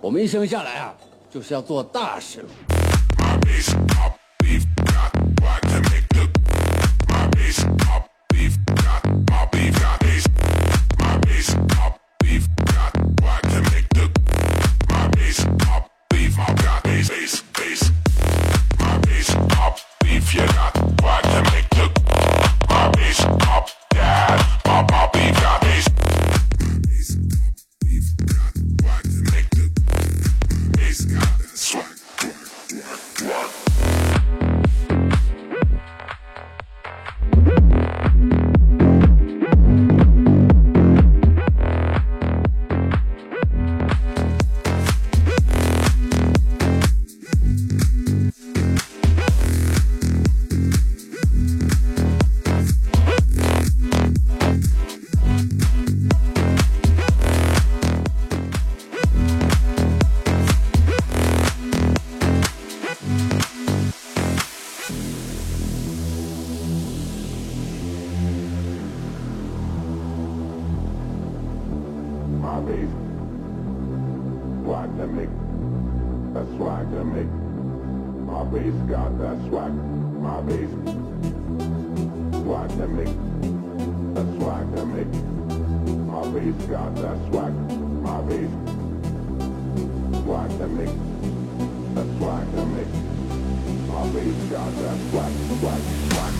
我们一生下来啊，就是要做大事了。Bass. Swag to make, that swag to make. My bass got that swag, my bass. Swag to make, that swag to make. My bass got that swag, my bass. Swag to make, that swag to make. My bass got that swag, swag, swag.